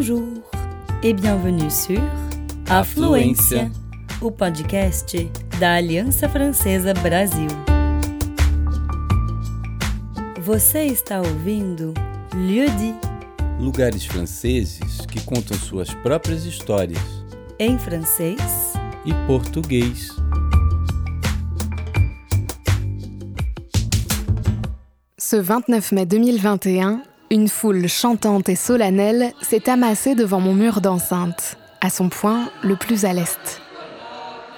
Bonjour e bienvenue sur Afluência, o podcast da Aliança Francesa Brasil. Você está ouvindo Lieu dit, lugares franceses que contam suas próprias histórias em francês e português. Ce 29 mai 2021, une foule chantante et solennelle s'est amassée devant mon mur d'enceinte, à son point le plus à l'est.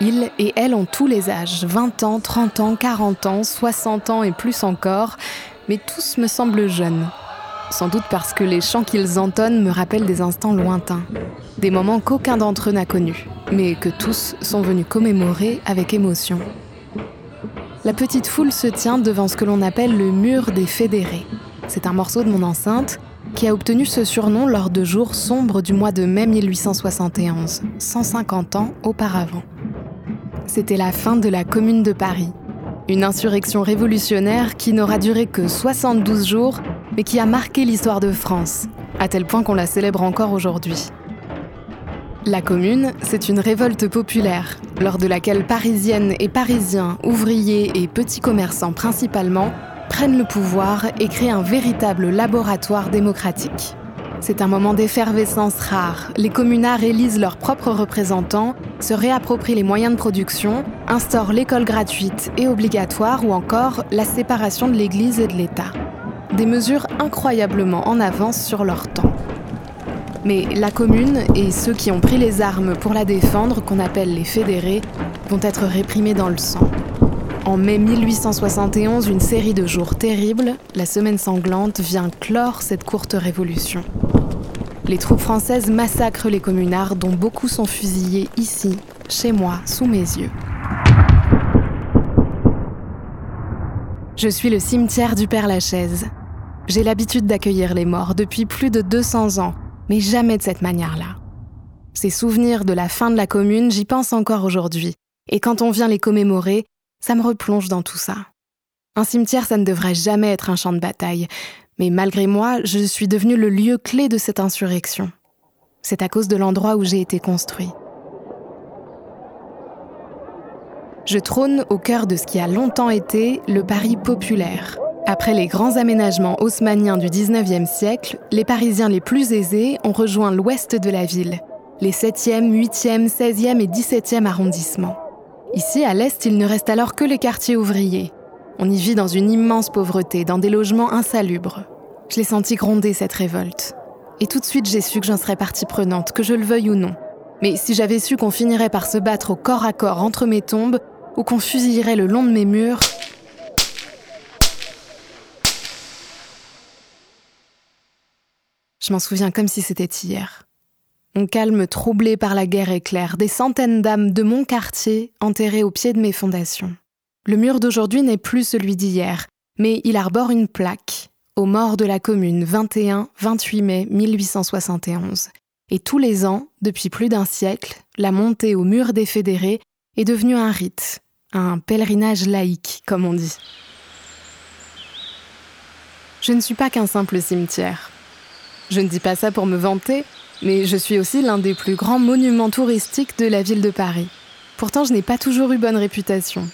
Ils et elles ont tous les âges, 20 ans, 30 ans, 40 ans, 60 ans et plus encore, mais tous me semblent jeunes. Sans doute parce que les chants qu'ils entonnent me rappellent des instants lointains, des moments qu'aucun d'entre eux n'a connus, mais que tous sont venus commémorer avec émotion. La petite foule se tient devant ce que l'on appelle le mur des fédérés. C'est un morceau de mon enceinte qui a obtenu ce surnom lors de jours sombres du mois de mai 1871, 150 ans auparavant. C'était la fin de la Commune de Paris, une insurrection révolutionnaire qui n'aura duré que 72 jours, mais qui a marqué l'histoire de France, à tel point qu'on la célèbre encore aujourd'hui. La Commune, c'est une révolte populaire, lors de laquelle Parisiennes et Parisiens, ouvriers et petits commerçants principalement, prennent le pouvoir et créent un véritable laboratoire démocratique. C'est un moment d'effervescence rare. Les communards élisent leurs propres représentants, se réapproprient les moyens de production, instaurent l'école gratuite et obligatoire ou encore la séparation de l'Église et de l'État. Des mesures incroyablement en avance sur leur temps. Mais la commune et ceux qui ont pris les armes pour la défendre, qu'on appelle les fédérés, vont être réprimés dans le sang. En mai 1871, une série de jours terribles, la Semaine sanglante, vient clore cette courte révolution. Les troupes françaises massacrent les communards dont beaucoup sont fusillés ici, chez moi, sous mes yeux. Je suis le cimetière du Père Lachaise. J'ai l'habitude d'accueillir les morts depuis plus de 200 ans mais jamais de cette manière-là. Ces souvenirs de la fin de la commune, j'y pense encore aujourd'hui, et quand on vient les commémorer, ça me replonge dans tout ça. Un cimetière, ça ne devrait jamais être un champ de bataille, mais malgré moi, je suis devenu le lieu clé de cette insurrection. C'est à cause de l'endroit où j'ai été construit. Je trône au cœur de ce qui a longtemps été le Paris populaire, après les grands aménagements haussmanniens du 19e siècle, les Parisiens les plus aisés ont rejoint l'ouest de la ville, les 7e, 8e, 16e et 17e arrondissements. Ici, à l'est, il ne reste alors que les quartiers ouvriers. On y vit dans une immense pauvreté, dans des logements insalubres. Je l'ai senti gronder cette révolte. Et tout de suite, j'ai su que j'en serais partie prenante, que je le veuille ou non. Mais si j'avais su qu'on finirait par se battre au corps à corps entre mes tombes, ou qu'on fusillerait le long de mes murs, Je m'en souviens comme si c'était hier. Mon calme troublé par la guerre éclair, des centaines d'âmes de mon quartier enterrées au pied de mes fondations. Le mur d'aujourd'hui n'est plus celui d'hier, mais il arbore une plaque aux morts de la commune 21-28 mai 1871. Et tous les ans, depuis plus d'un siècle, la montée au mur des fédérés est devenue un rite, un pèlerinage laïque, comme on dit. Je ne suis pas qu'un simple cimetière. Je ne dis pas ça pour me vanter, mais je suis aussi l'un des plus grands monuments touristiques de la ville de Paris. Pourtant, je n'ai pas toujours eu bonne réputation.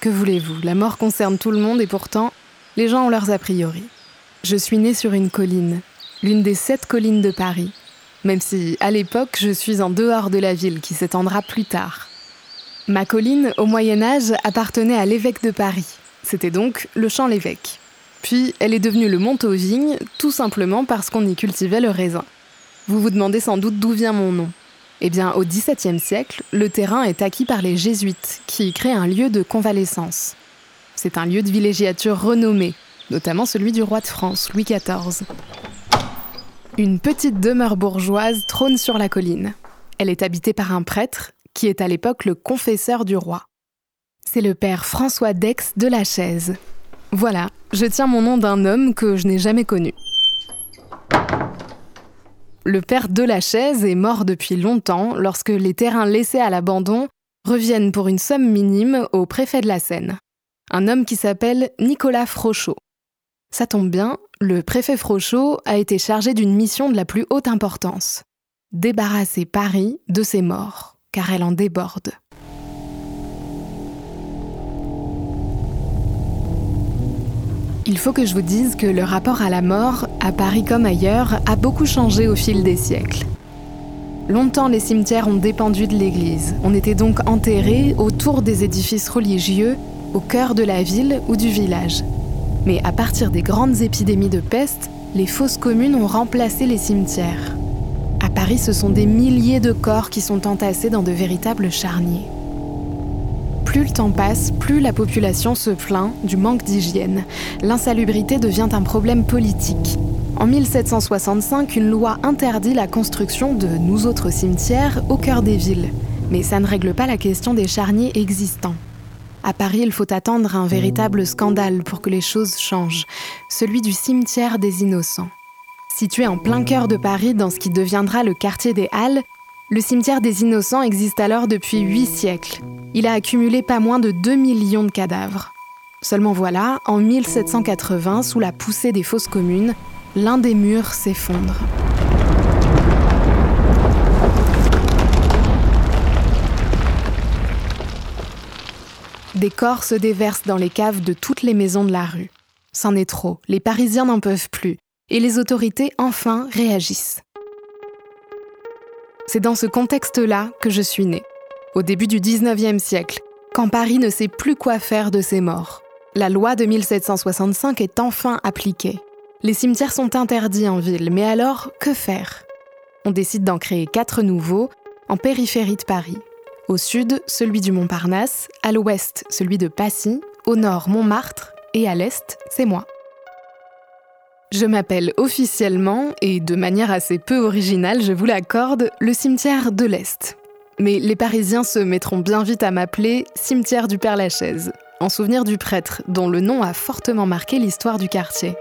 Que voulez-vous? La mort concerne tout le monde et pourtant, les gens ont leurs a priori. Je suis née sur une colline, l'une des sept collines de Paris, même si, à l'époque, je suis en dehors de la ville qui s'étendra plus tard. Ma colline, au Moyen Âge, appartenait à l'évêque de Paris. C'était donc le champ l'évêque. Puis elle est devenue le Montauvignes, tout simplement parce qu'on y cultivait le raisin. Vous vous demandez sans doute d'où vient mon nom. Eh bien, au XVIIe siècle, le terrain est acquis par les jésuites, qui y créent un lieu de convalescence. C'est un lieu de villégiature renommé, notamment celui du roi de France, Louis XIV. Une petite demeure bourgeoise trône sur la colline. Elle est habitée par un prêtre, qui est à l'époque le confesseur du roi. C'est le père François Dex de la Chaise, voilà, je tiens mon nom d'un homme que je n'ai jamais connu. Le père de la chaise est mort depuis longtemps lorsque les terrains laissés à l'abandon reviennent pour une somme minime au préfet de la Seine, un homme qui s'appelle Nicolas Frochot. Ça tombe bien, le préfet Frochot a été chargé d'une mission de la plus haute importance débarrasser Paris de ses morts, car elle en déborde. Il faut que je vous dise que le rapport à la mort, à Paris comme ailleurs, a beaucoup changé au fil des siècles. Longtemps, les cimetières ont dépendu de l'église. On était donc enterré autour des édifices religieux, au cœur de la ville ou du village. Mais à partir des grandes épidémies de peste, les fosses communes ont remplacé les cimetières. À Paris, ce sont des milliers de corps qui sont entassés dans de véritables charniers. Plus le temps passe, plus la population se plaint du manque d'hygiène. L'insalubrité devient un problème politique. En 1765, une loi interdit la construction de nous autres cimetières au cœur des villes. Mais ça ne règle pas la question des charniers existants. À Paris, il faut attendre un véritable scandale pour que les choses changent, celui du cimetière des innocents. Situé en plein cœur de Paris, dans ce qui deviendra le quartier des Halles, le cimetière des innocents existe alors depuis huit siècles. Il a accumulé pas moins de 2 millions de cadavres. Seulement voilà, en 1780, sous la poussée des fosses communes, l'un des murs s'effondre. Des corps se déversent dans les caves de toutes les maisons de la rue. C'en est trop, les Parisiens n'en peuvent plus, et les autorités enfin réagissent. C'est dans ce contexte-là que je suis née, au début du 19e siècle, quand Paris ne sait plus quoi faire de ses morts. La loi de 1765 est enfin appliquée. Les cimetières sont interdits en ville, mais alors que faire? On décide d'en créer quatre nouveaux en périphérie de Paris. Au sud, celui du Montparnasse, à l'ouest, celui de Passy, au nord, Montmartre, et à l'est, c'est moi. Je m'appelle officiellement, et de manière assez peu originale, je vous l'accorde, le cimetière de l'Est. Mais les Parisiens se mettront bien vite à m'appeler cimetière du Père-Lachaise, en souvenir du prêtre, dont le nom a fortement marqué l'histoire du quartier.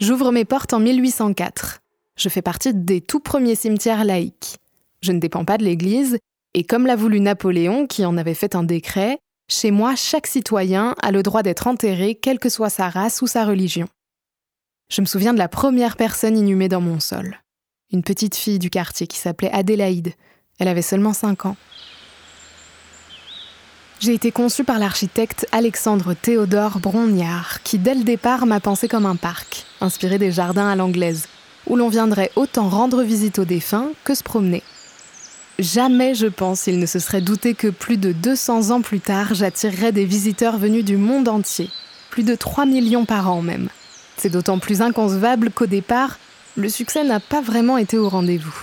J'ouvre mes portes en 1804. Je fais partie des tout premiers cimetières laïques. Je ne dépends pas de l'Église, et comme l'a voulu Napoléon, qui en avait fait un décret, chez moi, chaque citoyen a le droit d'être enterré, quelle que soit sa race ou sa religion. Je me souviens de la première personne inhumée dans mon sol. Une petite fille du quartier qui s'appelait Adélaïde. Elle avait seulement 5 ans. J'ai été conçue par l'architecte Alexandre Théodore Brongniart, qui dès le départ m'a pensé comme un parc, inspiré des jardins à l'anglaise, où l'on viendrait autant rendre visite aux défunts que se promener. Jamais, je pense, il ne se serait douté que plus de 200 ans plus tard, j'attirerais des visiteurs venus du monde entier, plus de 3 millions par an même. C'est d'autant plus inconcevable qu'au départ, le succès n'a pas vraiment été au rendez-vous.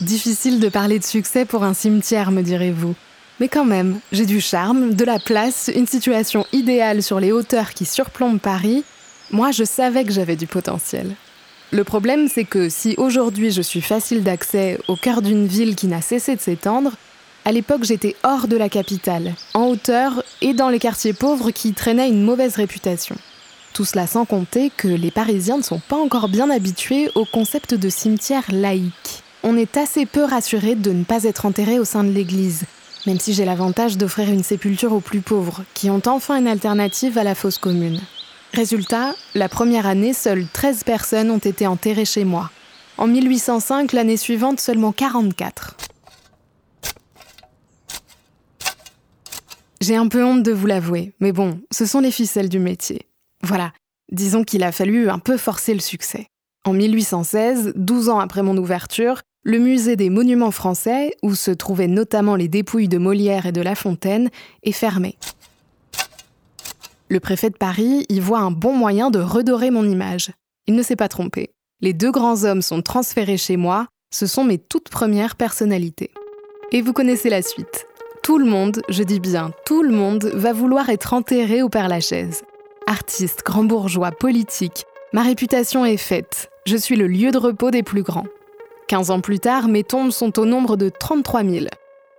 Difficile de parler de succès pour un cimetière, me direz-vous. Mais quand même, j'ai du charme, de la place, une situation idéale sur les hauteurs qui surplombent Paris. Moi, je savais que j'avais du potentiel. Le problème, c'est que si aujourd'hui je suis facile d'accès au cœur d'une ville qui n'a cessé de s'étendre, à l'époque j'étais hors de la capitale, en hauteur et dans les quartiers pauvres qui traînaient une mauvaise réputation. Tout cela sans compter que les Parisiens ne sont pas encore bien habitués au concept de cimetière laïque. On est assez peu rassuré de ne pas être enterré au sein de l'église, même si j'ai l'avantage d'offrir une sépulture aux plus pauvres, qui ont enfin une alternative à la fosse commune. Résultat, la première année, seules 13 personnes ont été enterrées chez moi. En 1805, l'année suivante, seulement 44. J'ai un peu honte de vous l'avouer, mais bon, ce sont les ficelles du métier. Voilà, disons qu'il a fallu un peu forcer le succès. En 1816, 12 ans après mon ouverture, le musée des monuments français, où se trouvaient notamment les dépouilles de Molière et de La Fontaine, est fermé. Le préfet de Paris y voit un bon moyen de redorer mon image. Il ne s'est pas trompé. Les deux grands hommes sont transférés chez moi, ce sont mes toutes premières personnalités. Et vous connaissez la suite. Tout le monde, je dis bien tout le monde, va vouloir être enterré au Père-Lachaise. Artiste, grand bourgeois, politique, ma réputation est faite. Je suis le lieu de repos des plus grands. 15 ans plus tard, mes tombes sont au nombre de 33 000.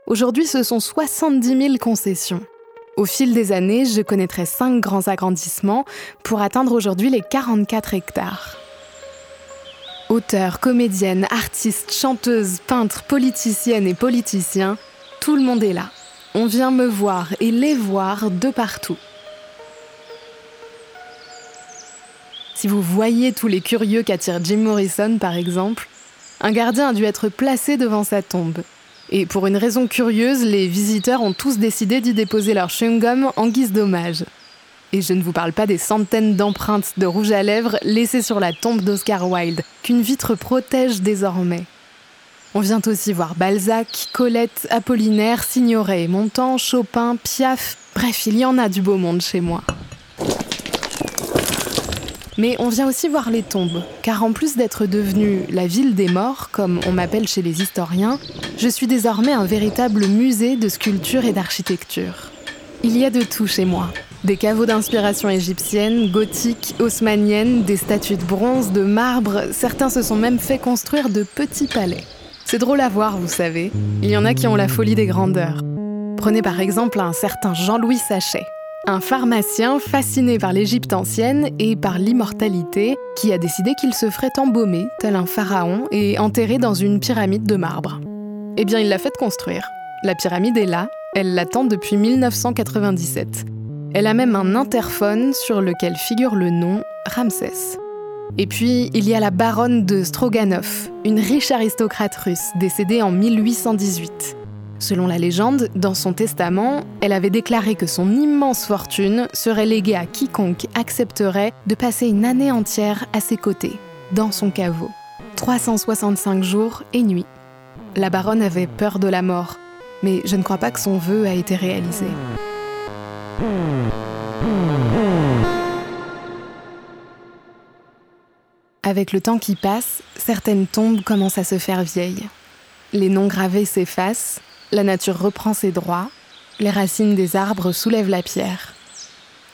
Aujourd'hui, ce sont 70 000 concessions. Au fil des années, je connaîtrai 5 grands agrandissements pour atteindre aujourd'hui les 44 hectares. Auteurs, comédiennes, artistes, chanteuses, peintres, politiciennes et politiciens, tout le monde est là. on vient me voir et les voir de partout. Si vous voyez tous les curieux qu'attire Jim Morrison, par exemple, un gardien a dû être placé devant sa tombe. Et pour une raison curieuse, les visiteurs ont tous décidé d'y déposer leur chewing-gum en guise d'hommage. Et je ne vous parle pas des centaines d'empreintes de rouge à lèvres laissées sur la tombe d'Oscar Wilde, qu'une vitre protège désormais. On vient aussi voir Balzac, Colette, Apollinaire, Signoret, Montand, Chopin, Piaf. Bref, il y en a du beau monde chez moi. Mais on vient aussi voir les tombes, car en plus d'être devenue la ville des morts, comme on m'appelle chez les historiens, je suis désormais un véritable musée de sculpture et d'architecture. Il y a de tout chez moi. Des caveaux d'inspiration égyptienne, gothique, haussmannienne, des statues de bronze, de marbre, certains se sont même fait construire de petits palais. C'est drôle à voir, vous savez. Il y en a qui ont la folie des grandeurs. Prenez par exemple un certain Jean-Louis Sachet, un pharmacien fasciné par l'Égypte ancienne et par l'immortalité, qui a décidé qu'il se ferait embaumer, tel un pharaon, et enterré dans une pyramide de marbre. Eh bien, il l'a fait construire. La pyramide est là, elle l'attend depuis 1997. Elle a même un interphone sur lequel figure le nom Ramsès. Et puis, il y a la baronne de Stroganov, une riche aristocrate russe décédée en 1818. Selon la légende, dans son testament, elle avait déclaré que son immense fortune serait léguée à quiconque accepterait de passer une année entière à ses côtés, dans son caveau. 365 jours et nuits. La baronne avait peur de la mort, mais je ne crois pas que son vœu a été réalisé. Avec le temps qui passe, certaines tombes commencent à se faire vieilles. Les noms gravés s'effacent, la nature reprend ses droits, les racines des arbres soulèvent la pierre.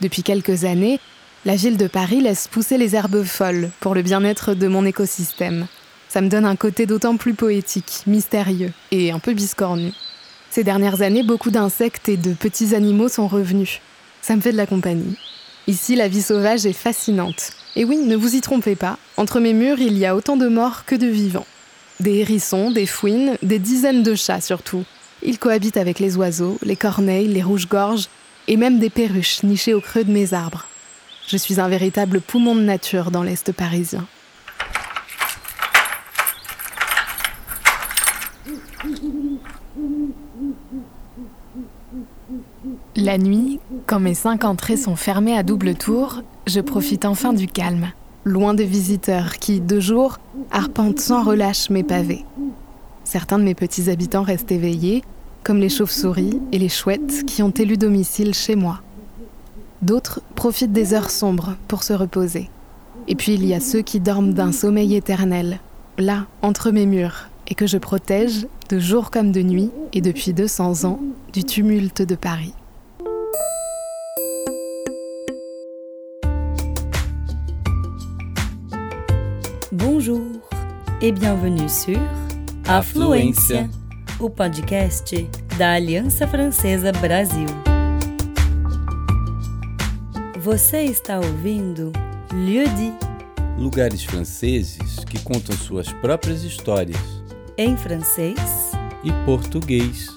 Depuis quelques années, la ville de Paris laisse pousser les herbes folles pour le bien-être de mon écosystème. Ça me donne un côté d'autant plus poétique, mystérieux et un peu biscornu. Ces dernières années, beaucoup d'insectes et de petits animaux sont revenus. Ça me fait de la compagnie. Ici, la vie sauvage est fascinante. Et oui, ne vous y trompez pas, entre mes murs, il y a autant de morts que de vivants. Des hérissons, des fouines, des dizaines de chats surtout. Ils cohabitent avec les oiseaux, les corneilles, les rouges-gorges et même des perruches nichées au creux de mes arbres. Je suis un véritable poumon de nature dans l'Est parisien. La nuit, quand mes cinq entrées sont fermées à double tour, je profite enfin du calme, loin des visiteurs qui, de jour, arpentent sans relâche mes pavés. Certains de mes petits habitants restent éveillés, comme les chauves-souris et les chouettes qui ont élu domicile chez moi. D'autres profitent des heures sombres pour se reposer. Et puis il y a ceux qui dorment d'un sommeil éternel, là, entre mes murs, et que je protège, de jour comme de nuit, et depuis 200 ans, du tumulte de Paris. Bonjour et bienvenue sur Afluência, o podcast da Aliança Francesa Brasil. Você está ouvindo Lieu dit, Lugares franceses que contam suas próprias histórias em francês e português.